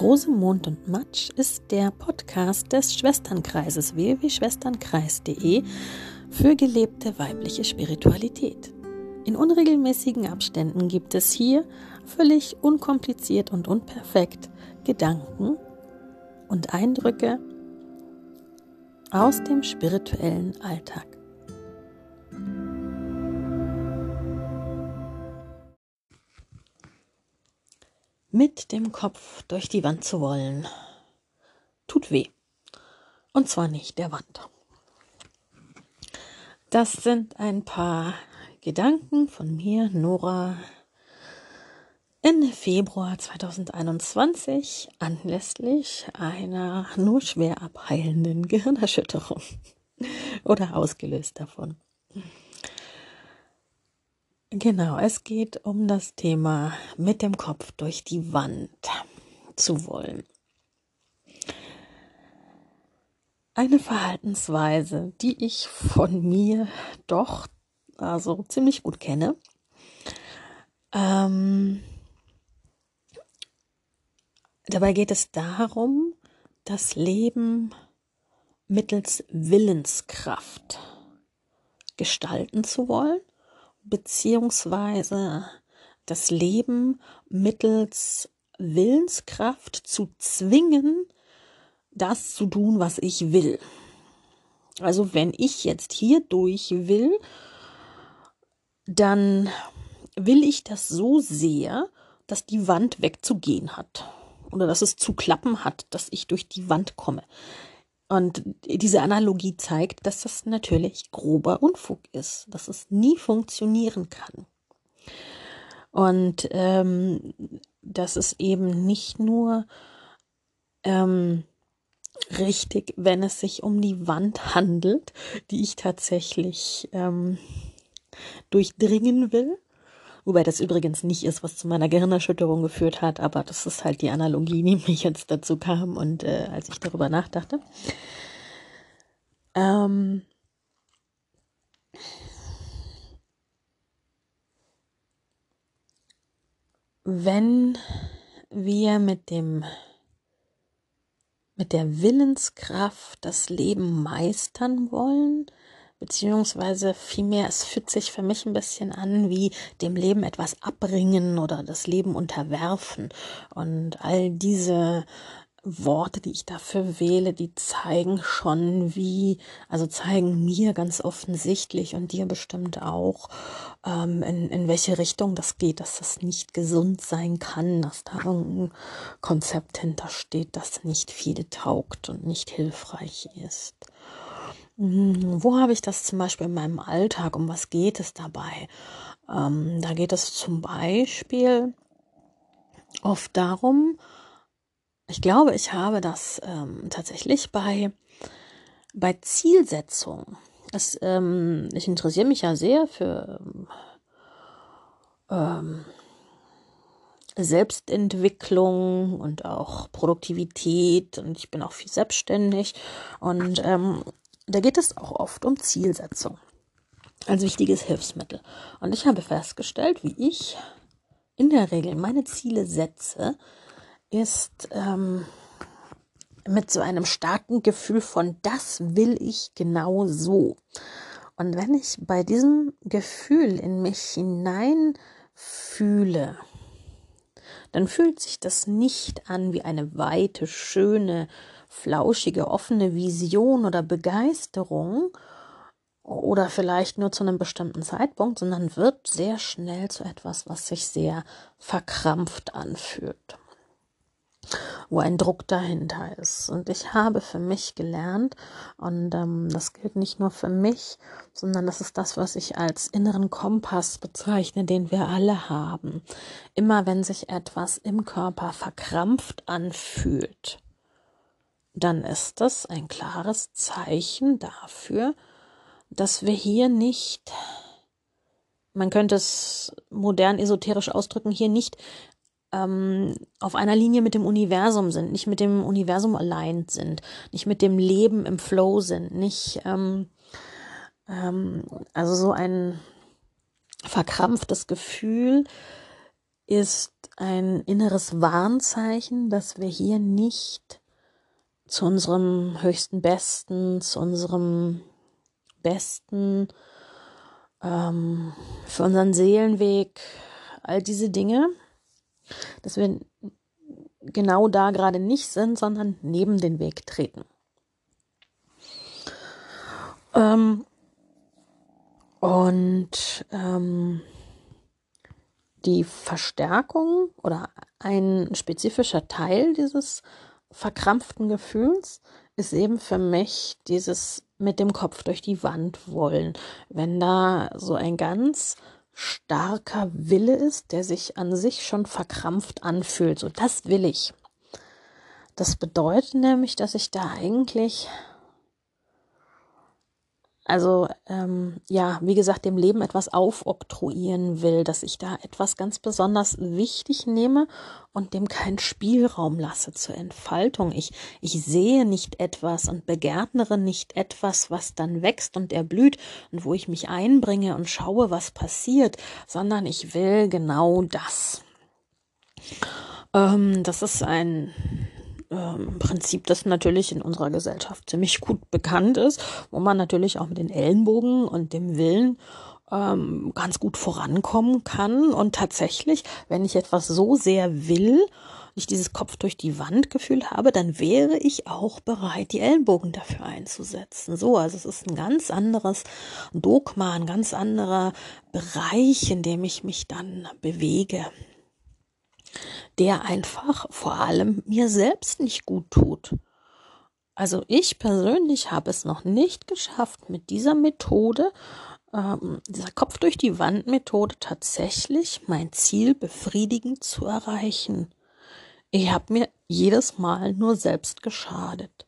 Rosemond und Matsch ist der Podcast des Schwesternkreises www.schwesternkreis.de für gelebte weibliche Spiritualität. In unregelmäßigen Abständen gibt es hier völlig unkompliziert und unperfekt Gedanken und Eindrücke aus dem spirituellen Alltag. Mit dem Kopf durch die Wand zu wollen, tut weh. Und zwar nicht der Wand. Das sind ein paar Gedanken von mir, Nora, Ende Februar 2021 anlässlich einer nur schwer abheilenden Gehirnerschütterung oder ausgelöst davon. Genau, es geht um das Thema mit dem Kopf durch die Wand zu wollen. Eine Verhaltensweise, die ich von mir doch also ziemlich gut kenne. Ähm, dabei geht es darum, das Leben mittels Willenskraft gestalten zu wollen beziehungsweise das Leben mittels Willenskraft zu zwingen, das zu tun, was ich will. Also wenn ich jetzt hier durch will, dann will ich das so sehr, dass die Wand wegzugehen hat oder dass es zu klappen hat, dass ich durch die Wand komme. Und diese Analogie zeigt, dass das natürlich grober Unfug ist, dass es nie funktionieren kann. Und ähm, das ist eben nicht nur ähm, richtig, wenn es sich um die Wand handelt, die ich tatsächlich ähm, durchdringen will, Wobei das übrigens nicht ist, was zu meiner Gehirnerschütterung geführt hat, aber das ist halt die Analogie, die mich jetzt dazu kam und äh, als ich darüber nachdachte. Ähm wenn wir mit dem mit der Willenskraft das Leben meistern wollen, beziehungsweise vielmehr, es fühlt sich für mich ein bisschen an wie dem Leben etwas abbringen oder das Leben unterwerfen. Und all diese Worte, die ich dafür wähle, die zeigen schon, wie, also zeigen mir ganz offensichtlich und dir bestimmt auch, ähm, in, in welche Richtung das geht, dass das nicht gesund sein kann, dass da irgendein Konzept hintersteht, das nicht viel taugt und nicht hilfreich ist. Wo habe ich das zum Beispiel in meinem Alltag? Um was geht es dabei? Ähm, da geht es zum Beispiel oft darum, ich glaube, ich habe das ähm, tatsächlich bei, bei Zielsetzung. Das, ähm, ich interessiere mich ja sehr für ähm, Selbstentwicklung und auch Produktivität und ich bin auch viel selbstständig und ähm, da geht es auch oft um Zielsetzung als wichtiges Hilfsmittel. Und ich habe festgestellt, wie ich in der Regel meine Ziele setze, ist ähm, mit so einem starken Gefühl von, das will ich genau so. Und wenn ich bei diesem Gefühl in mich hinein fühle, dann fühlt sich das nicht an wie eine weite, schöne, flauschige, offene Vision oder Begeisterung oder vielleicht nur zu einem bestimmten Zeitpunkt, sondern wird sehr schnell zu etwas, was sich sehr verkrampft anfühlt wo ein Druck dahinter ist. Und ich habe für mich gelernt, und ähm, das gilt nicht nur für mich, sondern das ist das, was ich als inneren Kompass bezeichne, den wir alle haben. Immer wenn sich etwas im Körper verkrampft anfühlt, dann ist das ein klares Zeichen dafür, dass wir hier nicht, man könnte es modern esoterisch ausdrücken, hier nicht ähm, auf einer Linie mit dem Universum sind, nicht mit dem Universum allein sind, nicht mit dem Leben im Flow sind, nicht ähm, ähm, also so ein verkrampftes Gefühl ist ein inneres Warnzeichen, dass wir hier nicht zu unserem höchsten Besten, zu unserem Besten, ähm, für unseren Seelenweg, all diese Dinge, dass wir genau da gerade nicht sind, sondern neben den Weg treten. Ähm, und ähm, die Verstärkung oder ein spezifischer Teil dieses verkrampften Gefühls ist eben für mich dieses mit dem Kopf durch die Wand wollen. Wenn da so ein ganz starker Wille ist, der sich an sich schon verkrampft anfühlt. So, das will ich. Das bedeutet nämlich, dass ich da eigentlich also ähm, ja, wie gesagt, dem Leben etwas aufoktroyieren will, dass ich da etwas ganz besonders wichtig nehme und dem keinen Spielraum lasse zur Entfaltung. Ich, ich sehe nicht etwas und begärtnere nicht etwas, was dann wächst und erblüht und wo ich mich einbringe und schaue, was passiert, sondern ich will genau das. Ähm, das ist ein ähm, Prinzip, das natürlich in unserer Gesellschaft ziemlich gut bekannt ist, wo man natürlich auch mit den Ellenbogen und dem Willen ähm, ganz gut vorankommen kann. Und tatsächlich, wenn ich etwas so sehr will, ich dieses Kopf durch die Wand Gefühl habe, dann wäre ich auch bereit, die Ellenbogen dafür einzusetzen. So, also es ist ein ganz anderes Dogma, ein ganz anderer Bereich, in dem ich mich dann bewege der einfach vor allem mir selbst nicht gut tut. Also ich persönlich habe es noch nicht geschafft, mit dieser Methode, ähm, dieser Kopf durch die Wand Methode tatsächlich mein Ziel befriedigend zu erreichen. Ich habe mir jedes Mal nur selbst geschadet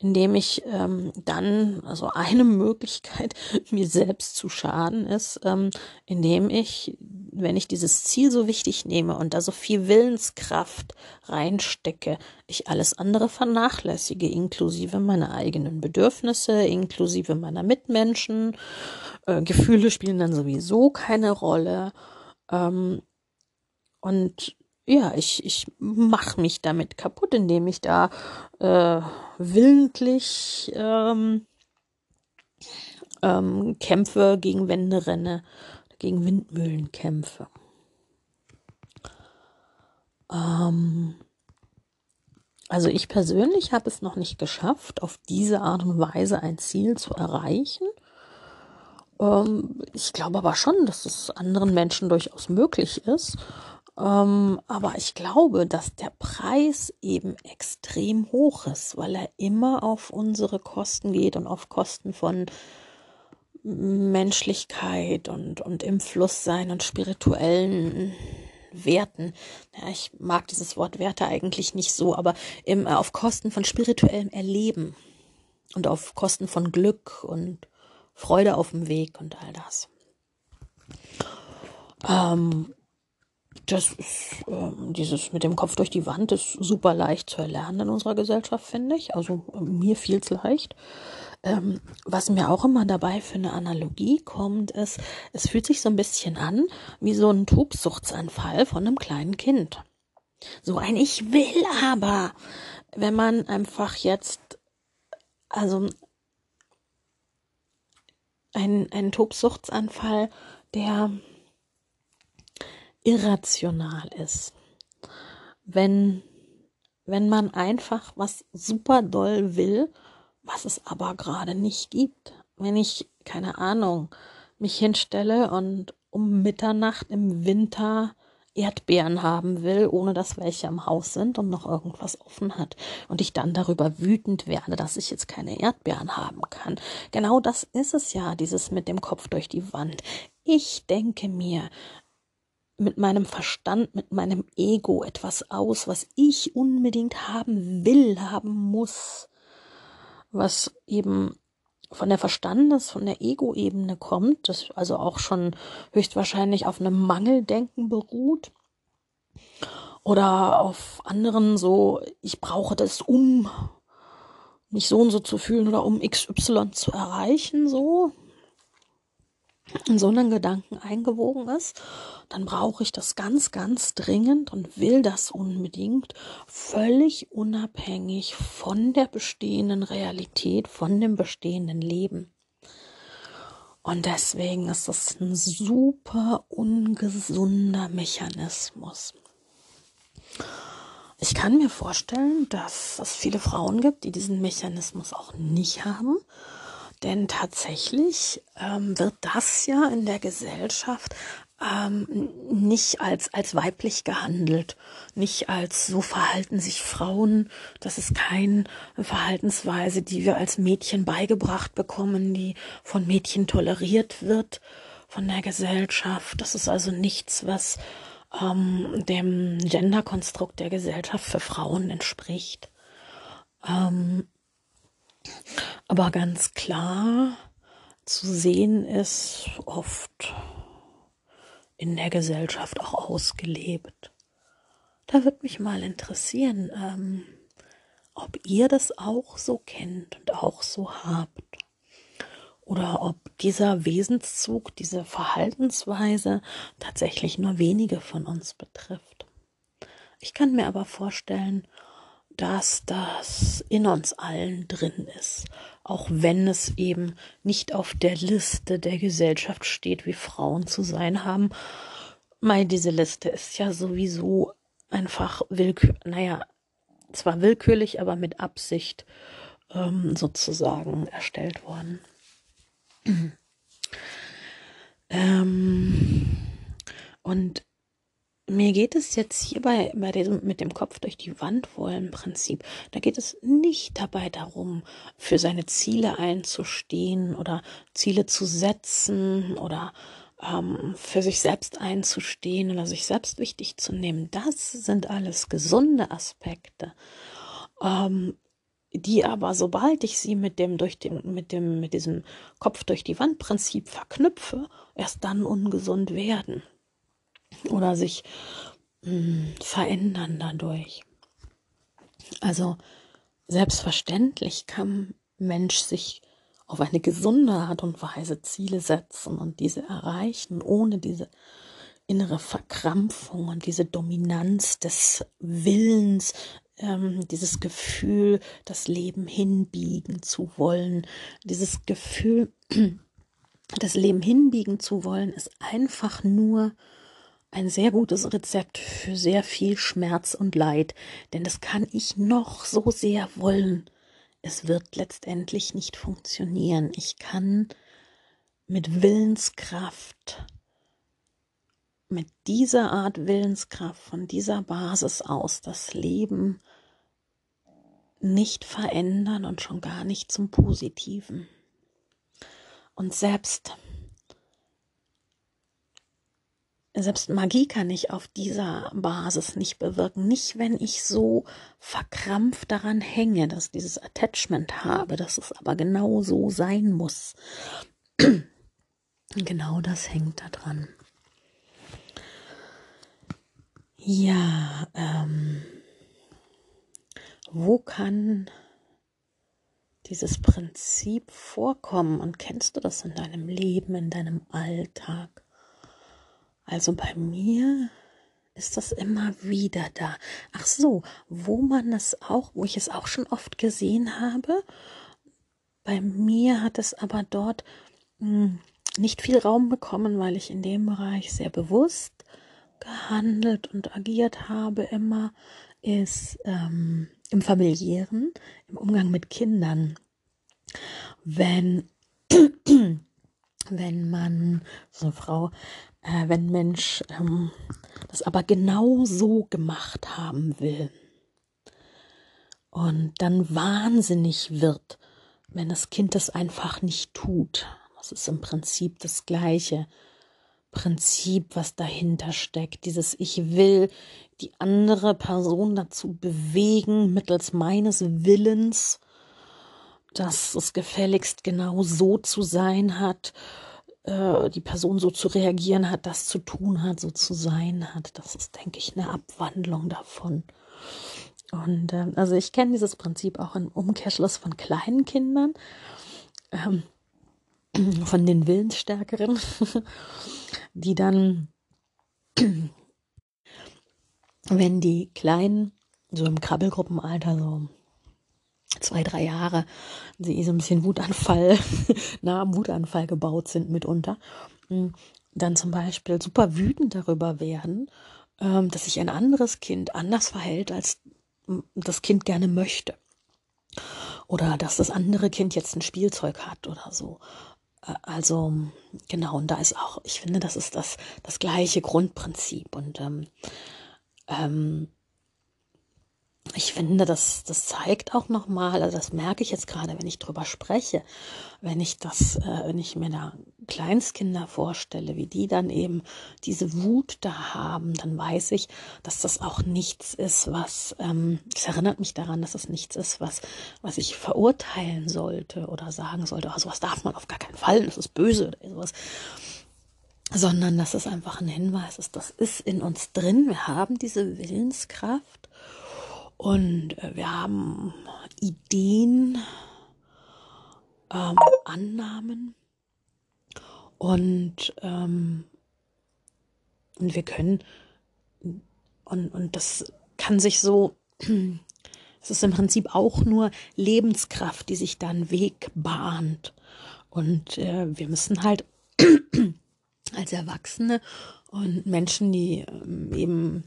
indem ich ähm, dann, also eine Möglichkeit, mir selbst zu schaden ist, ähm, indem ich, wenn ich dieses Ziel so wichtig nehme und da so viel Willenskraft reinstecke, ich alles andere vernachlässige, inklusive meiner eigenen Bedürfnisse, inklusive meiner Mitmenschen. Äh, Gefühle spielen dann sowieso keine Rolle. Ähm, und ja, ich, ich mache mich damit kaputt, indem ich da äh, willentlich ähm, ähm, kämpfe, gegen Wände renne, gegen Windmühlen kämpfe. Ähm, also ich persönlich habe es noch nicht geschafft, auf diese Art und Weise ein Ziel zu erreichen. Ähm, ich glaube aber schon, dass es anderen Menschen durchaus möglich ist. Ähm, aber ich glaube, dass der Preis eben extrem hoch ist, weil er immer auf unsere Kosten geht und auf Kosten von Menschlichkeit und, und im Fluss sein und spirituellen Werten. Ja, ich mag dieses Wort Werte eigentlich nicht so, aber im, auf Kosten von spirituellem Erleben und auf Kosten von Glück und Freude auf dem Weg und all das. Ähm, das ist, ähm, dieses mit dem Kopf durch die Wand ist super leicht zu erlernen in unserer Gesellschaft, finde ich. Also äh, mir fiel es leicht. Ähm, was mir auch immer dabei für eine Analogie kommt, ist, es fühlt sich so ein bisschen an wie so ein Tobsuchtsanfall von einem kleinen Kind. So ein Ich will aber, wenn man einfach jetzt, also ein, ein Tobsuchtsanfall, der irrational ist. Wenn, wenn man einfach was super doll will, was es aber gerade nicht gibt. Wenn ich, keine Ahnung, mich hinstelle und um Mitternacht im Winter Erdbeeren haben will, ohne dass welche im Haus sind und noch irgendwas offen hat. Und ich dann darüber wütend werde, dass ich jetzt keine Erdbeeren haben kann. Genau das ist es ja, dieses mit dem Kopf durch die Wand. Ich denke mir, mit meinem Verstand, mit meinem Ego etwas aus, was ich unbedingt haben will, haben muss, was eben von der Verstandes-, von der Ego-Ebene kommt, das also auch schon höchstwahrscheinlich auf einem Mangeldenken beruht oder auf anderen so, ich brauche das, um mich so und so zu fühlen oder um XY zu erreichen, so. In so einen Gedanken eingewogen ist, dann brauche ich das ganz, ganz dringend und will das unbedingt, völlig unabhängig von der bestehenden Realität, von dem bestehenden Leben. Und deswegen ist das ein super ungesunder Mechanismus. Ich kann mir vorstellen, dass es viele Frauen gibt, die diesen Mechanismus auch nicht haben denn tatsächlich ähm, wird das ja in der Gesellschaft ähm, nicht als, als weiblich gehandelt, nicht als so verhalten sich Frauen. Das ist keine Verhaltensweise, die wir als Mädchen beigebracht bekommen, die von Mädchen toleriert wird von der Gesellschaft. Das ist also nichts, was ähm, dem Genderkonstrukt der Gesellschaft für Frauen entspricht. Ähm, aber ganz klar zu sehen ist oft in der Gesellschaft auch ausgelebt. Da würde mich mal interessieren, ähm, ob ihr das auch so kennt und auch so habt. Oder ob dieser Wesenszug, diese Verhaltensweise tatsächlich nur wenige von uns betrifft. Ich kann mir aber vorstellen, dass das in uns allen drin ist, auch wenn es eben nicht auf der Liste der Gesellschaft steht, wie Frauen zu sein haben. Weil diese Liste ist ja sowieso einfach willkürlich, naja, zwar willkürlich, aber mit Absicht ähm, sozusagen erstellt worden. ähm, und mir geht es jetzt hierbei bei diesem mit dem Kopf durch die Wand wollen Prinzip. Da geht es nicht dabei darum, für seine Ziele einzustehen oder Ziele zu setzen oder ähm, für sich selbst einzustehen oder sich selbst wichtig zu nehmen. Das sind alles gesunde Aspekte. Ähm, die aber, sobald ich sie mit dem durch den, mit dem, mit diesem Kopf durch die Wand Prinzip verknüpfe, erst dann ungesund werden oder sich mh, hm, verändern dadurch. Also selbstverständlich kann Mensch sich auf eine gesunde Art und Weise Ziele setzen und diese erreichen, ohne diese innere Verkrampfung und diese Dominanz des Willens, ähm, dieses Gefühl, das Leben hinbiegen zu wollen, dieses Gefühl, das Leben hinbiegen zu wollen, ist einfach nur ein sehr gutes Rezept für sehr viel Schmerz und Leid, denn das kann ich noch so sehr wollen. Es wird letztendlich nicht funktionieren. Ich kann mit Willenskraft, mit dieser Art Willenskraft, von dieser Basis aus das Leben nicht verändern und schon gar nicht zum Positiven. Und selbst selbst Magie kann ich auf dieser Basis nicht bewirken. Nicht, wenn ich so verkrampft daran hänge, dass dieses Attachment habe, dass es aber genau so sein muss. genau das hängt da dran. Ja, ähm, wo kann dieses Prinzip vorkommen und kennst du das in deinem Leben, in deinem Alltag? Also bei mir ist das immer wieder da. Ach so, wo man es auch, wo ich es auch schon oft gesehen habe. Bei mir hat es aber dort mh, hm, nicht viel Raum bekommen, weil ich in dem Bereich sehr bewusst gehandelt und agiert habe immer, ist ähm, im familiären, im Umgang mit Kindern. Wenn, wenn man, so eine Frau, äh, wenn Mensch ähm, das aber genau so gemacht haben will und dann wahnsinnig wird, wenn das Kind das einfach nicht tut. Das ist im Prinzip das gleiche Prinzip, was dahinter steckt. Dieses Ich will die andere Person dazu bewegen, mittels meines Willens, dass es gefälligst genau so zu sein hat äh, die Person so zu reagieren hat, das zu tun hat, so zu sein hat. Das ist, denke ich, eine Abwandlung davon. Und äh, also ich kenne dieses Prinzip auch im Umkehrschluss von kleinen Kindern. Ähm, von den Willensstärkeren, die dann, wenn die Kleinen, so im Krabbelgruppenalter, so zwei, drei Jahre, sie so ein bisschen Wutanfall, nah am Wutanfall gebaut sind mitunter, hm, dann zum Beispiel super wütend darüber werden, ähm, dass sich ein anderes Kind anders verhält, als das Kind gerne möchte. Oder dass das andere Kind jetzt ein Spielzeug hat oder so. Äh, also, genau, und da ist auch, ich finde, das ist das, das gleiche Grundprinzip. Und ähm, ähm, ich finde, das, das zeigt auch nochmal, also das merke ich jetzt gerade, wenn ich drüber spreche, wenn ich das, äh, wenn ich mir da Kleinstkinder vorstelle, wie die dann eben diese Wut da haben, dann weiß ich, dass das auch nichts ist, was, ähm, es erinnert mich daran, dass es nichts ist, was, was ich verurteilen sollte oder sagen sollte, oh, sowas darf man auf gar keinen Fall, das ist böse oder sowas. Sondern dass es einfach ein Hinweis ist, das ist in uns drin, wir haben diese Willenskraft und äh, wir haben Ideen, ähm, Annahmen und, ähm, und wir können, und, und das kann sich so, es ist im Prinzip auch nur Lebenskraft, die sich dann Weg bahnt. Und äh, wir müssen halt als Erwachsene und Menschen, die ähm, eben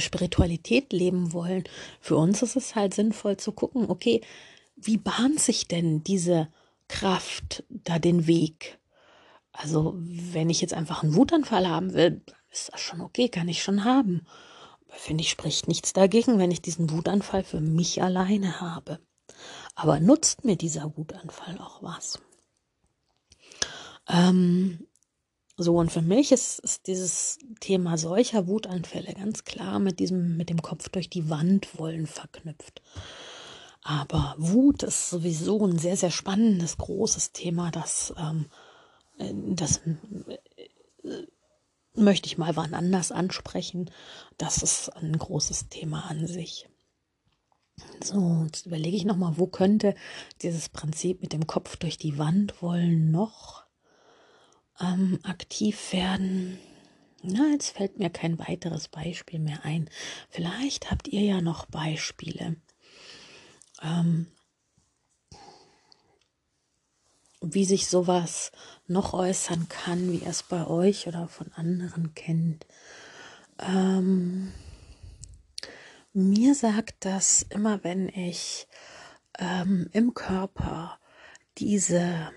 Spiritualität leben wollen, für uns ist es halt sinnvoll zu gucken, okay, wie bahnt sich denn diese Kraft da den Weg? Also, wenn ich jetzt einfach einen Wutanfall haben will, ist das schon okay, kann ich schon haben. Aber finde ich, spricht nichts dagegen, wenn ich diesen Wutanfall für mich alleine habe. Aber nutzt mir dieser Wutanfall auch was? Ähm, so, und für mich ist, ist dieses Thema solcher Wutanfälle ganz klar mit diesem, mit dem Kopf durch die Wand wollen verknüpft. Aber Wut ist sowieso ein sehr, sehr spannendes, großes Thema, das, ähm, äh, das äh, möchte ich mal wann anders ansprechen. Das ist ein großes Thema an sich. So, jetzt überlege ich nochmal, wo könnte dieses Prinzip mit dem Kopf durch die Wand wollen noch ähm, aktiv werden. Na, jetzt fällt mir kein weiteres Beispiel mehr ein. Vielleicht habt ihr ja noch Beispiele. Ähm, wie sich sowas noch äußern kann, wie es bei euch oder von anderen kennt. Ähm, mir sagt das immer, wenn ich ähm, im Körper diese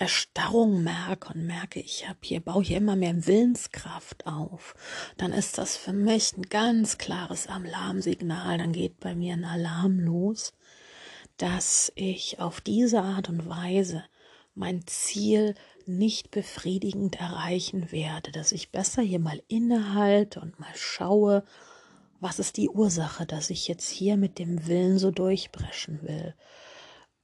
Erstarrung merke und merke, ich habe hier, baue hier immer mehr Willenskraft auf, dann ist das für mich ein ganz klares Alarmsignal. Dann geht bei mir ein Alarm los, dass ich auf diese Art und Weise mein Ziel nicht befriedigend erreichen werde, dass ich besser hier mal innehalte und mal schaue, was ist die Ursache, dass ich jetzt hier mit dem Willen so durchbrechen will.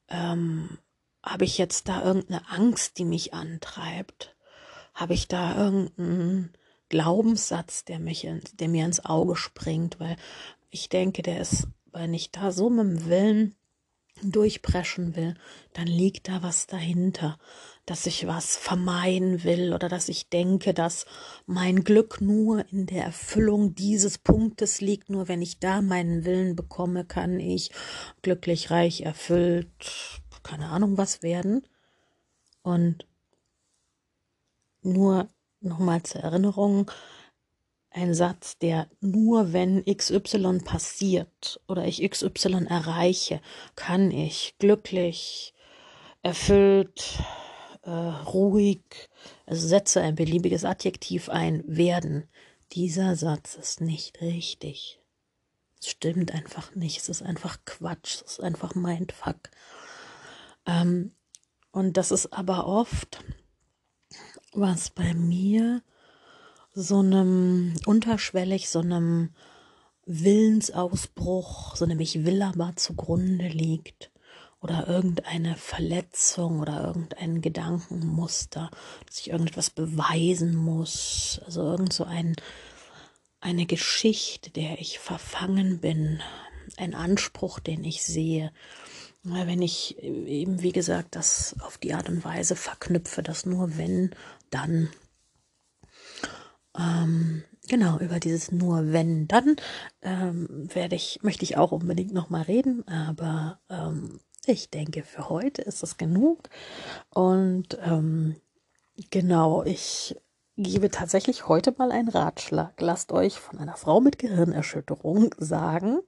Ähm, habe ich jetzt da irgendeine Angst, die mich antreibt? Habe ich da irgendeinen Glaubenssatz, der mich, in, der mir ins Auge springt? Weil ich denke, der ist, wenn ich da so mit dem Willen durchpreschen will, dann liegt da was dahinter, dass ich was vermeiden will oder dass ich denke, dass mein Glück nur in der Erfüllung dieses Punktes liegt. Nur wenn ich da meinen Willen bekomme, kann ich glücklich, reich, erfüllt, keine Ahnung was werden. Und nur nochmal zur Erinnerung, ein Satz, der nur wenn XY passiert oder ich XY erreiche, kann ich glücklich, erfüllt, äh, ruhig, also setze ein beliebiges Adjektiv ein, werden. Dieser Satz ist nicht richtig. Es stimmt einfach nicht. Es ist einfach Quatsch. Es ist einfach Mindfuck. Ähm, und das ist aber oft, was bei mir so einem unterschwellig, so einem Willensausbruch, so nämlich will aber zugrunde liegt oder irgendeine Verletzung oder irgendein Gedankenmuster, dass ich irgendetwas beweisen muss, also irgend so ein, eine Geschichte, der ich verfangen bin, ein Anspruch, den ich sehe, wenn ich eben, wie gesagt, das auf die Art und Weise verknüpfe, dass nur wenn, dann, ähm, genau, über dieses nur wenn, dann ähm, werde ich, möchte ich auch unbedingt nochmal reden, aber ähm, ich denke, für heute ist das genug. Und ähm, genau, ich gebe tatsächlich heute mal einen Ratschlag. Lasst euch von einer Frau mit Gehirnerschütterung sagen,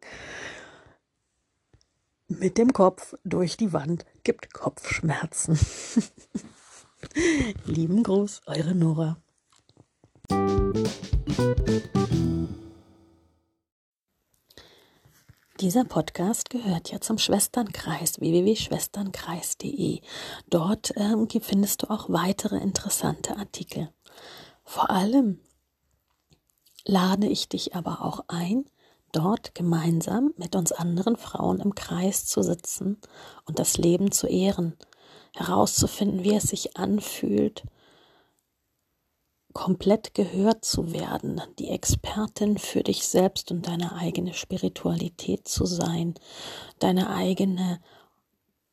mit dem Kopf durch die Wand gibt Kopfschmerzen. Lieben Gruß, eure Nora. Dieser Podcast gehört ja zum Schwesternkreis www.schwesternkreis.de. Dort ähm, findest du auch weitere interessante Artikel. Vor allem lade ich dich aber auch ein, dort gemeinsam mit uns anderen Frauen im Kreis zu sitzen und das Leben zu ehren, herauszufinden, wie es sich anfühlt, komplett gehört zu werden, die Expertin für dich selbst und deine eigene Spiritualität zu sein, deine eigene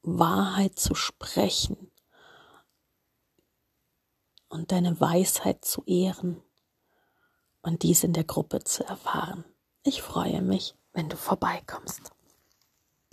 Wahrheit zu sprechen und deine Weisheit zu ehren und dies in der Gruppe zu erfahren. Ich freue mich, wenn du vorbeikommst.